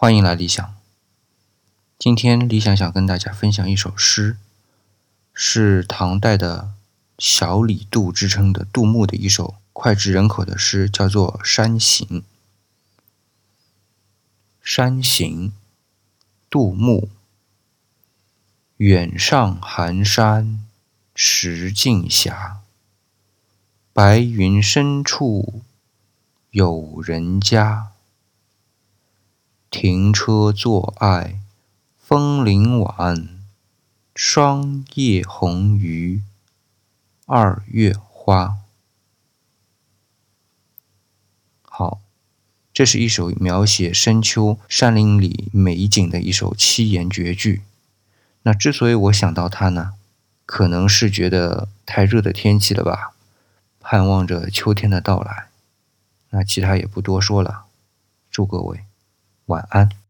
欢迎来理想。今天理想想跟大家分享一首诗，是唐代的小李杜之称的杜牧的一首脍炙人口的诗，叫做《山行》。《山行》杜牧。远上寒山石径斜，白云深处有人家。停车坐爱枫林晚，霜叶红于二月花。好，这是一首描写深秋山林里美景的一首七言绝句。那之所以我想到它呢，可能是觉得太热的天气了吧，盼望着秋天的到来。那其他也不多说了，祝各位。晚安。